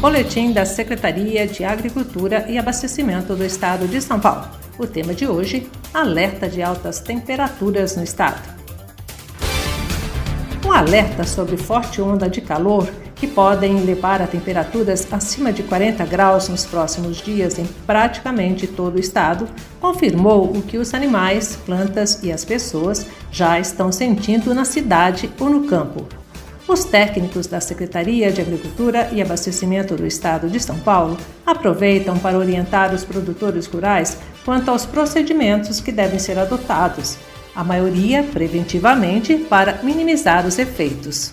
Boletim da Secretaria de Agricultura e Abastecimento do Estado de São Paulo. O tema de hoje: alerta de altas temperaturas no estado. Um alerta sobre forte onda de calor que podem levar a temperaturas acima de 40 graus nos próximos dias em praticamente todo o estado, confirmou o que os animais, plantas e as pessoas já estão sentindo na cidade ou no campo. Os técnicos da Secretaria de Agricultura e Abastecimento do Estado de São Paulo aproveitam para orientar os produtores rurais quanto aos procedimentos que devem ser adotados, a maioria preventivamente para minimizar os efeitos.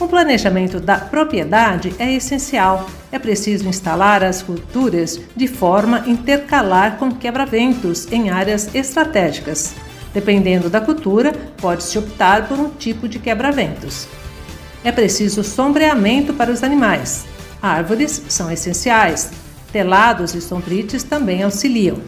O planejamento da propriedade é essencial. É preciso instalar as culturas de forma intercalar com quebra-ventos em áreas estratégicas. Dependendo da cultura, pode-se optar por um tipo de quebra-ventos. É preciso sombreamento para os animais. Árvores são essenciais. Telados e sombrites também auxiliam.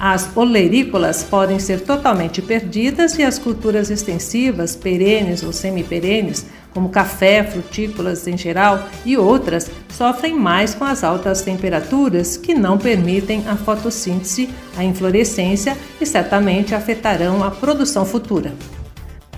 As olerícolas podem ser totalmente perdidas e as culturas extensivas, perenes ou semiperenes, como café, frutícolas em geral e outras, sofrem mais com as altas temperaturas que não permitem a fotossíntese, a inflorescência e certamente afetarão a produção futura.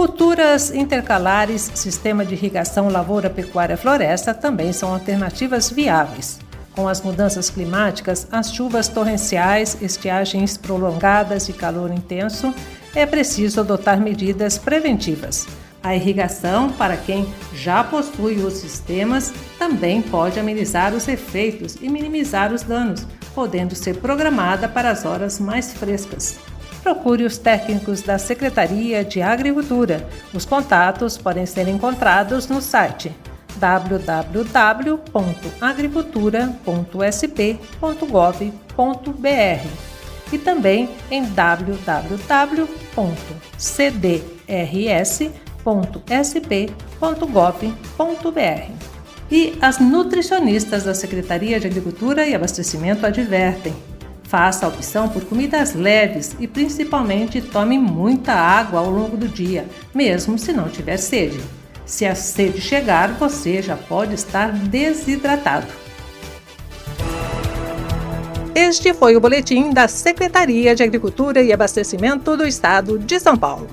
Culturas intercalares, sistema de irrigação lavoura, pecuária, floresta também são alternativas viáveis. Com as mudanças climáticas, as chuvas torrenciais, estiagens prolongadas e calor intenso, é preciso adotar medidas preventivas. A irrigação, para quem já possui os sistemas, também pode amenizar os efeitos e minimizar os danos, podendo ser programada para as horas mais frescas. Procure os técnicos da Secretaria de Agricultura. Os contatos podem ser encontrados no site www.agricultura.sp.gov.br e também em www.cdrs.sp.gov.br. E as nutricionistas da Secretaria de Agricultura e Abastecimento advertem: faça a opção por comidas leves e principalmente tome muita água ao longo do dia, mesmo se não tiver sede. Se a sede chegar, você já pode estar desidratado. Este foi o boletim da Secretaria de Agricultura e Abastecimento do Estado de São Paulo.